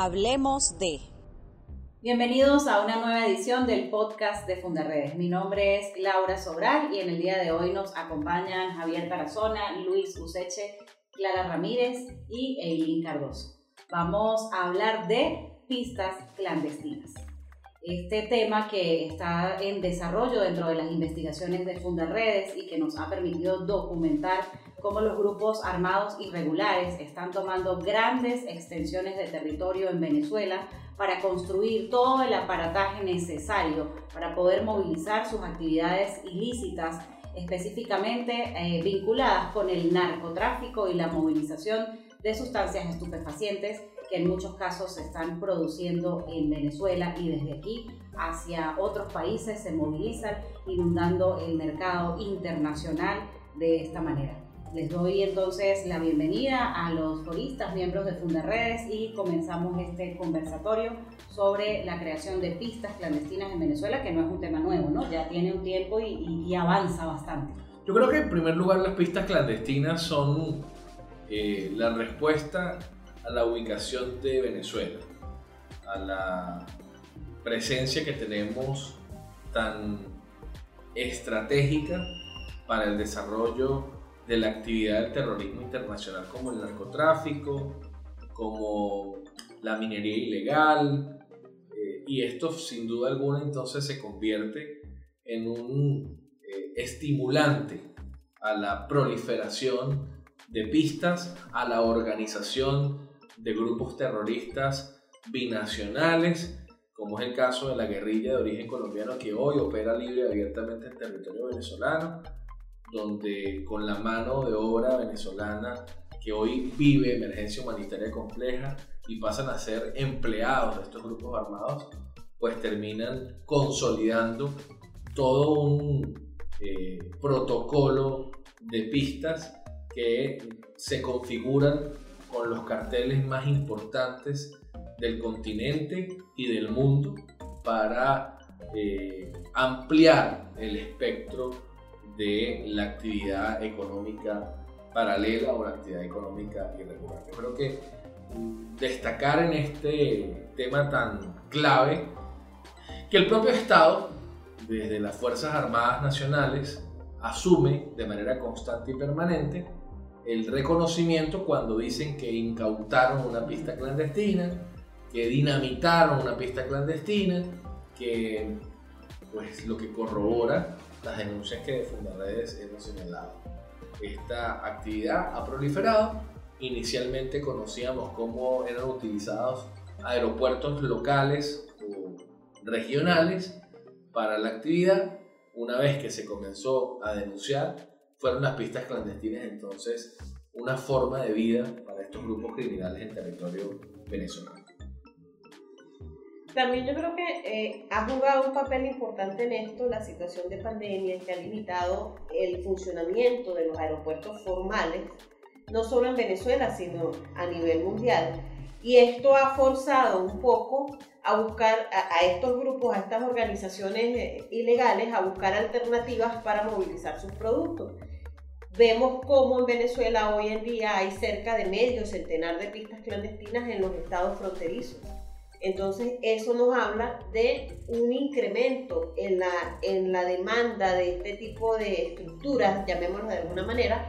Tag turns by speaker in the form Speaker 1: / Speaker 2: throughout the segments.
Speaker 1: Hablemos de.
Speaker 2: Bienvenidos a una nueva edición del podcast de Fundarredes. Mi nombre es Laura Sobral y en el día de hoy nos acompañan Javier Tarazona, Luis Useche, Clara Ramírez y Eileen Cardoso. Vamos a hablar de pistas clandestinas. Este tema que está en desarrollo dentro de las investigaciones de Fundarredes y que nos ha permitido documentar cómo los grupos armados irregulares están tomando grandes extensiones de territorio en Venezuela para construir todo el aparataje necesario para poder movilizar sus actividades ilícitas, específicamente eh, vinculadas con el narcotráfico y la movilización de sustancias estupefacientes que en muchos casos se están produciendo en Venezuela y desde aquí hacia otros países se movilizan inundando el mercado internacional de esta manera. Les doy entonces la bienvenida a los foristas, miembros de Fundarredes y comenzamos este conversatorio sobre la creación de pistas clandestinas en Venezuela, que no es un tema nuevo, ¿no? Ya tiene un tiempo y, avanza bastante.
Speaker 3: Yo creo que en primer lugar las pistas clandestinas son eh, la respuesta a la ubicación de Venezuela, a la presencia que tenemos tan estratégica para el desarrollo de la actividad del terrorismo internacional como el narcotráfico, como la minería ilegal, eh, y esto sin duda alguna entonces se convierte en un eh, estimulante a la proliferación de pistas, a la organización de grupos terroristas binacionales, como es el caso de la guerrilla de origen colombiano que hoy opera libre y abiertamente en territorio venezolano, donde con la mano de obra venezolana que hoy vive emergencia humanitaria compleja y pasan a ser empleados de estos grupos armados, pues terminan consolidando todo un eh, protocolo de pistas que se configuran con los carteles más importantes del continente y del mundo para eh, ampliar el espectro de la actividad económica paralela o la actividad económica irregular. Yo creo que destacar en este tema tan clave que el propio Estado, desde las Fuerzas Armadas Nacionales, asume de manera constante y permanente el reconocimiento cuando dicen que incautaron una pista clandestina, que dinamitaron una pista clandestina, que pues lo que corrobora las denuncias que de Fundaredes hemos señalado. Esta actividad ha proliferado. Inicialmente conocíamos cómo eran utilizados aeropuertos locales o regionales para la actividad. Una vez que se comenzó a denunciar, fueron las pistas clandestinas entonces una forma de vida para estos grupos criminales en territorio venezolano.
Speaker 4: También yo creo que eh, ha jugado un papel importante en esto la situación de pandemia que ha limitado el funcionamiento de los aeropuertos formales, no solo en Venezuela, sino a nivel mundial. Y esto ha forzado un poco a buscar a, estos grupos, a estas organizaciones eh, ilegales, a buscar alternativas para movilizar sus productos. Vemos cómo en Venezuela hoy en día hay cerca de medio centenar de pistas clandestinas en los estados fronterizos entonces, eso nos habla de un incremento en la, en la demanda de este tipo de estructuras, llamémoslo de alguna manera,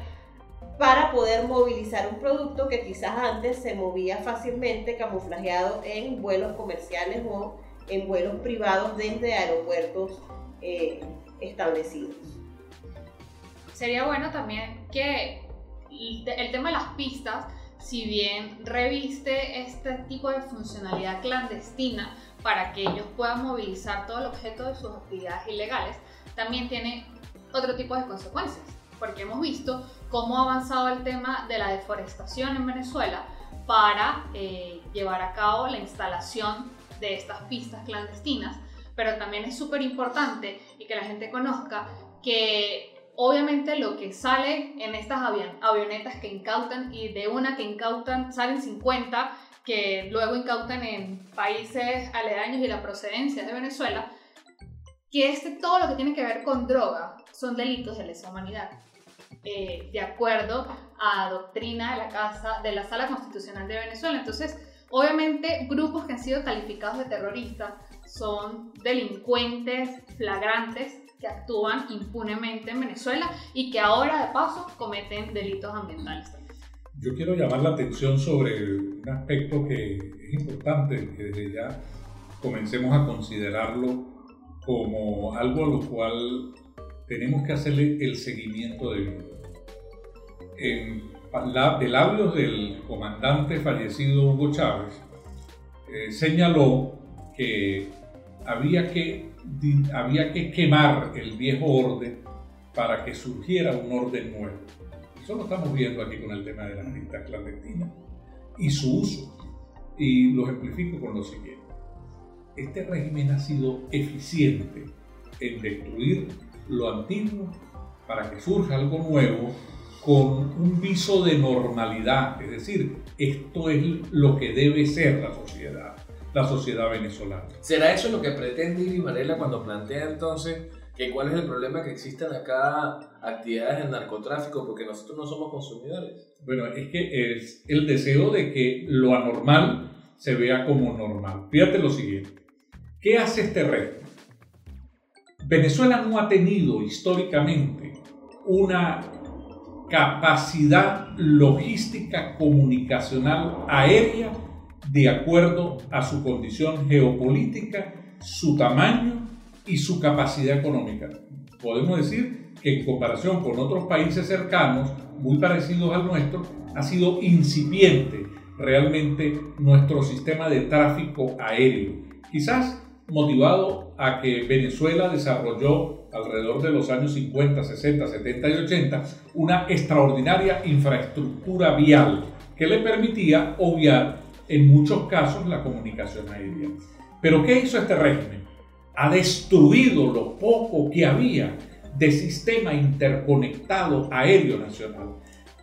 Speaker 4: para poder movilizar un producto que quizás antes se movía fácilmente camuflajeado en vuelos comerciales o en vuelos privados desde aeropuertos eh, establecidos.
Speaker 5: Sería bueno también que el tema de las pistas si bien reviste este tipo de funcionalidad clandestina para que ellos puedan movilizar todo el objeto de sus actividades ilegales, también tiene otro tipo de consecuencias, porque hemos visto cómo ha avanzado el tema de la deforestación en Venezuela para eh, llevar a cabo la instalación de estas pistas clandestinas, pero también es súper importante y que la gente conozca que Obviamente lo que sale en estas avionetas que incautan y de una que incautan salen 50 que luego incautan en países aledaños y la procedencia de Venezuela, que este, todo lo que tiene que ver con droga son delitos de lesa humanidad. Eh, de acuerdo a doctrina de la, casa, de la Sala Constitucional de Venezuela. Entonces, Obviamente, grupos que han sido calificados de terroristas son delincuentes flagrantes que actúan impunemente en Venezuela y que ahora de paso cometen delitos ambientales.
Speaker 1: Yo quiero llamar la atención sobre un aspecto que es importante, que desde ya comencemos a considerarlo como algo a lo cual tenemos que hacerle el seguimiento debido. En de labios del comandante fallecido Hugo Chávez, eh, señaló que había que, había que quemar el viejo orden para que surgiera un orden nuevo. Eso lo estamos viendo aquí con el tema de las listas clandestinas y su uso. Y lo ejemplifico con lo siguiente. Este régimen ha sido eficiente en destruir lo antiguo para que surja algo nuevo con un viso de normalidad, es decir, esto es lo que debe ser la sociedad, la sociedad venezolana.
Speaker 3: ¿Será eso lo que pretende Iris Varela cuando plantea entonces que cuál es el problema que existen acá actividades de narcotráfico porque nosotros no somos consumidores?
Speaker 1: Bueno, es que es el deseo de que lo anormal se vea como normal. Fíjate lo siguiente, ¿qué hace este régimen? Venezuela no ha tenido históricamente una capacidad logística comunicacional aérea de acuerdo a su condición geopolítica, su tamaño y su capacidad económica. Podemos decir que en comparación con otros países cercanos, muy parecidos al nuestro, ha sido incipiente realmente nuestro sistema de tráfico aéreo. Quizás motivado a que Venezuela desarrolló alrededor de los años 50, 60, 70 y 80 una extraordinaria infraestructura vial que le permitía obviar en muchos casos la comunicación aérea. Pero ¿qué hizo este régimen? Ha destruido lo poco que había de sistema interconectado aéreo nacional,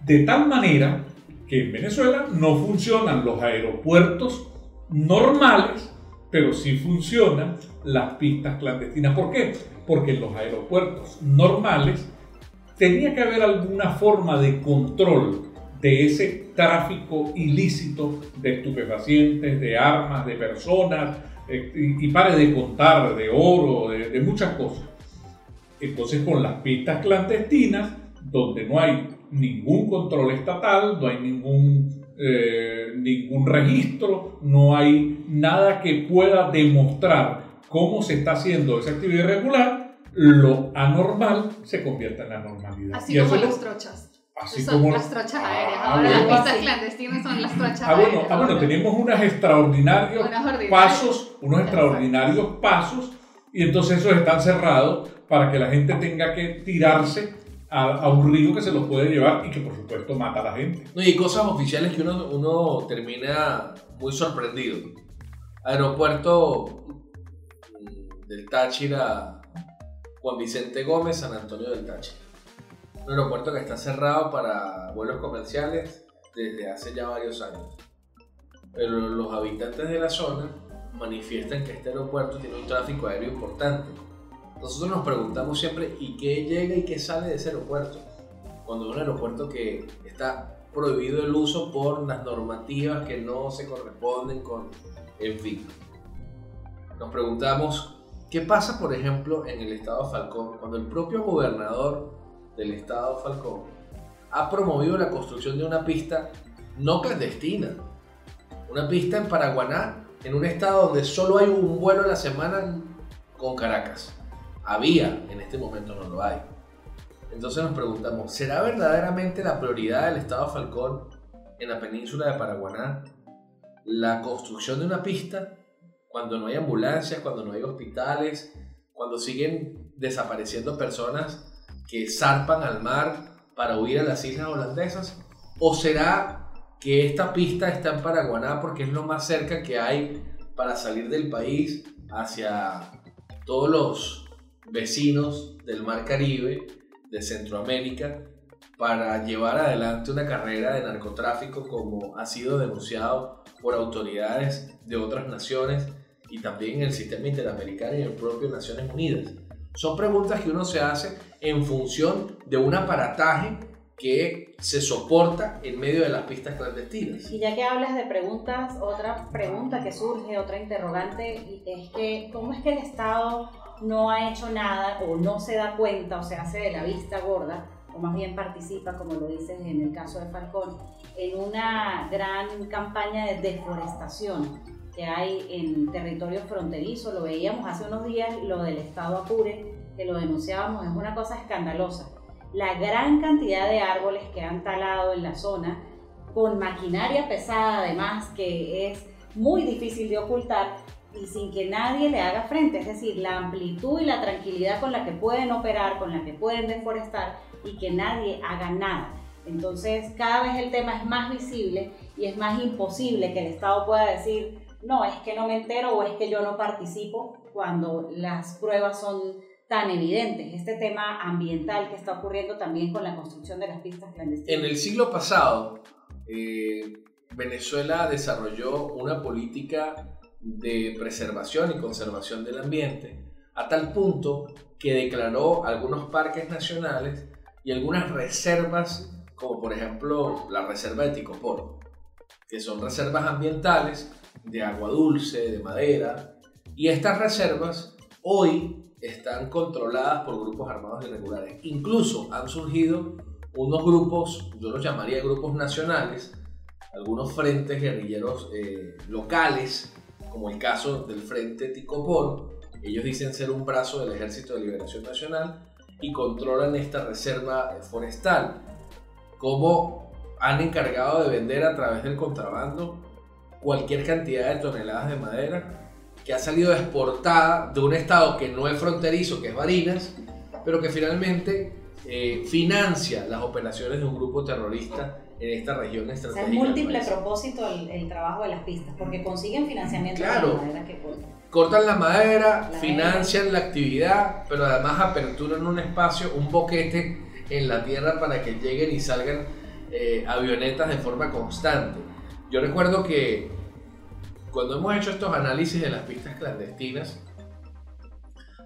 Speaker 1: de tal manera que en Venezuela no funcionan los aeropuertos normales pero sí funcionan las pistas clandestinas. ¿Por qué? Porque en los aeropuertos normales tenía que haber alguna forma de control de ese tráfico ilícito de estupefacientes, de armas, de personas, eh, y, pare de contar, de oro, de, de muchas cosas. Entonces con las pistas clandestinas, donde no hay ningún control estatal, no hay ningún eh, ningún registro, no hay nada que pueda demostrar cómo se está haciendo esa actividad irregular, lo anormal se convierte en la normalidad.
Speaker 5: Así como las trochas.
Speaker 1: Así
Speaker 5: son
Speaker 1: como
Speaker 5: las trochas aéreas. Ah, Ahora las pistas clandestinas son las trochas
Speaker 1: ah, bueno,
Speaker 5: aéreas.
Speaker 1: Ah, bueno, tenemos unos extraordinarios pasos, unos extraordinarios pasos, y entonces esos están cerrados para que la gente tenga que tirarse a, un río que se los puede llevar y que por supuesto mata a la gente.
Speaker 3: No, y cosas oficiales que uno, uno termina muy sorprendido. Aeropuerto del Táchira, Juan Vicente Gómez, San Antonio del Táchira. Un aeropuerto que está cerrado para vuelos comerciales desde hace ya varios años. Pero los habitantes de la zona manifiestan que este aeropuerto tiene un tráfico aéreo importante nosotros nos preguntamos siempre, ¿y qué llega y qué sale de ese aeropuerto? Cuando es un aeropuerto que está prohibido el uso por las normativas que no se corresponden con, en fin. Nos preguntamos, ¿qué pasa, por ejemplo, en el estado de Falcón, cuando el propio gobernador del estado Falcón ha promovido la construcción de una pista no clandestina, una pista en Paraguaná, en un estado donde solo hay un vuelo a la semana con Caracas? había, en este momento no lo hay. Entonces nos preguntamos, ¿será verdaderamente la prioridad del Estado Falcón en la península de Paraguaná la construcción de una pista cuando no hay ambulancias, cuando no hay hospitales, cuando siguen desapareciendo personas que zarpan al mar para huir a las islas holandesas? ¿O será que esta pista está en Paraguaná porque es lo más cerca que hay para salir del país hacia todos los vecinos del Mar Caribe, de Centroamérica, para llevar adelante una carrera de narcotráfico como ha sido denunciado por autoridades de otras naciones y también el sistema interamericano y en el propio Naciones Unidas. Son preguntas que uno se hace en función de un aparataje que se soporta en medio de las pistas clandestinas.
Speaker 2: Y ya que hablas de preguntas, otra pregunta que surge, otra interrogante, es que ¿cómo es que el Estado no ha hecho nada o no se da cuenta o se hace de la vista gorda, o más bien participa, como lo dices en el caso de Falcón, en una gran campaña de deforestación que hay en territorio fronterizo? Lo veíamos hace unos días, lo del Estado Apure, que lo denunciábamos, es una cosa escandalosa la gran cantidad de árboles que han talado en la zona, con maquinaria pesada además, que es muy difícil de ocultar y sin que nadie le haga frente. Es decir, la amplitud y la tranquilidad con la que pueden operar, con la que pueden deforestar y que nadie haga nada. Entonces, cada vez el tema es más visible y es más imposible que el Estado pueda decir, no, es que no me entero o es que yo no participo cuando las pruebas son tan evidentes, este tema ambiental que está ocurriendo también con la construcción de las pistas clandestinas.
Speaker 3: En el siglo pasado, eh, Venezuela desarrolló una política de preservación y conservación del ambiente a tal punto que declaró algunos parques nacionales y algunas reservas, como por ejemplo la reserva de Ticoporo, que son reservas ambientales de agua dulce, de madera, y estas reservas hoy están controladas por grupos armados irregulares. Incluso han surgido unos grupos, yo los llamaría grupos nacionales, algunos frentes guerrilleros eh, locales, como el caso del Frente Ticopor. Ellos dicen ser un brazo del Ejército de Liberación Nacional y controlan esta reserva forestal. Como han encargado de vender a través del contrabando cualquier cantidad de toneladas de madera que ha salido exportada de un estado que no es fronterizo, que es Barinas, pero que finalmente eh, financia las operaciones de un grupo terrorista en esta región estratégica.
Speaker 2: O sea, es múltiple propósito el, trabajo de las pistas, porque consiguen financiamiento
Speaker 3: claro,
Speaker 2: de la madera que cortan.
Speaker 3: Cortan la madera, financian la actividad, pero además aperturan un espacio, un boquete en la tierra para que lleguen y salgan eh, avionetas de forma constante. Yo recuerdo que cuando hemos hecho estos análisis de las pistas clandestinas,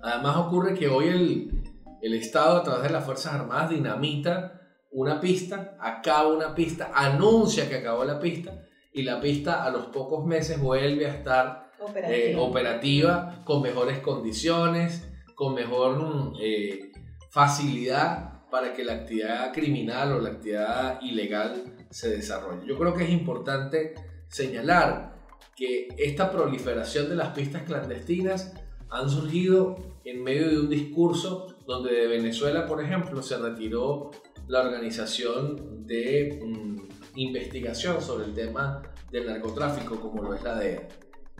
Speaker 3: además ocurre que hoy el, el Estado a través de las Fuerzas Armadas dinamita una pista, acaba una pista, anuncia que acabó la pista y la pista a los pocos meses vuelve a estar eh, operativa, con mejores condiciones, con mejor eh, facilidad para que la actividad criminal o la actividad ilegal se desarrolle. Yo creo que es importante señalar que esta proliferación de las pistas clandestinas han surgido en medio de un discurso donde de Venezuela, por ejemplo, se retiró la organización de mm, investigación sobre el tema del narcotráfico, como lo es la DEA.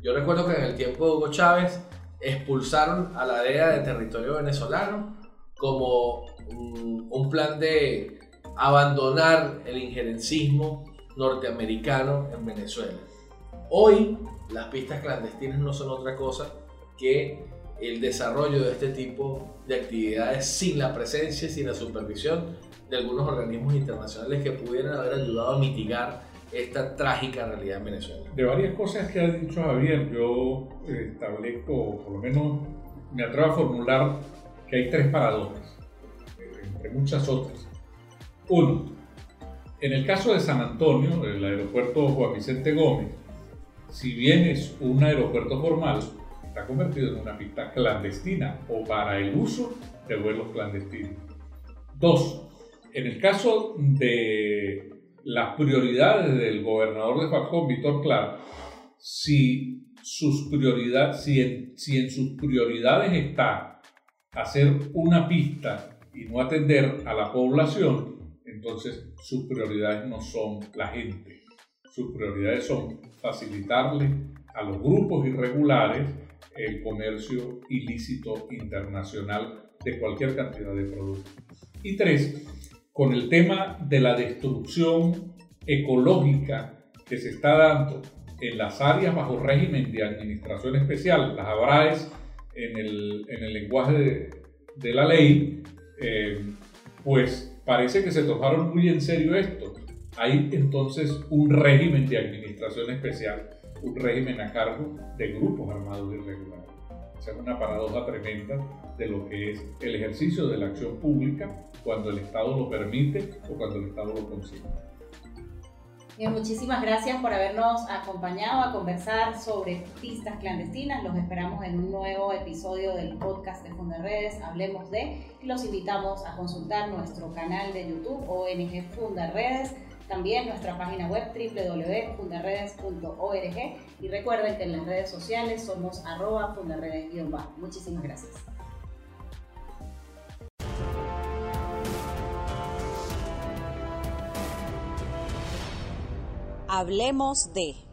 Speaker 3: Yo recuerdo que en el tiempo de Hugo Chávez expulsaron a la DEA de territorio venezolano como mm, un plan de abandonar el injerencismo norteamericano en Venezuela. Hoy las pistas clandestinas no son otra cosa que el desarrollo de este tipo de actividades sin la presencia y sin la supervisión de algunos organismos internacionales que pudieran haber ayudado a mitigar esta trágica realidad en Venezuela.
Speaker 1: De varias cosas que ha dicho Javier, yo establezco, por lo menos me atrevo a formular que hay tres paradojas, entre muchas otras. Uno, en el caso de San Antonio, el aeropuerto Juan Vicente Gómez, si bien es un aeropuerto formal, está convertido en una pista clandestina o para el uso de vuelos clandestinos. Dos, en el caso de las prioridades del gobernador de Falcón, Víctor Clark, si, sus en, si en sus prioridades está hacer una pista y no atender a la población, entonces sus prioridades no son la gente sus prioridades son facilitarle a los grupos irregulares el comercio ilícito internacional de cualquier cantidad de productos. Y tres, con el tema de la destrucción ecológica que se está dando en las áreas bajo régimen de administración especial, las ABRAES en el, en el lenguaje de, de la ley, eh, pues parece que se tomaron muy en serio esto hay entonces un régimen de administración especial, un régimen a cargo de grupos armados irregulares. Esa es una paradoja tremenda de lo que es el ejercicio de la acción pública cuando el Estado lo permite o cuando el Estado lo consigue.
Speaker 2: Bien, muchísimas gracias por habernos acompañado a conversar sobre pistas clandestinas. Los esperamos en un nuevo episodio del podcast de Fundaredes, Hablemos de, y los invitamos a consultar nuestro canal de YouTube ONG Fundaredes, también nuestra página web www.fundaredes.org y recuerden que en las redes sociales somos arroba fundaredes-bajo. Muchísimas gracias. Hablemos de...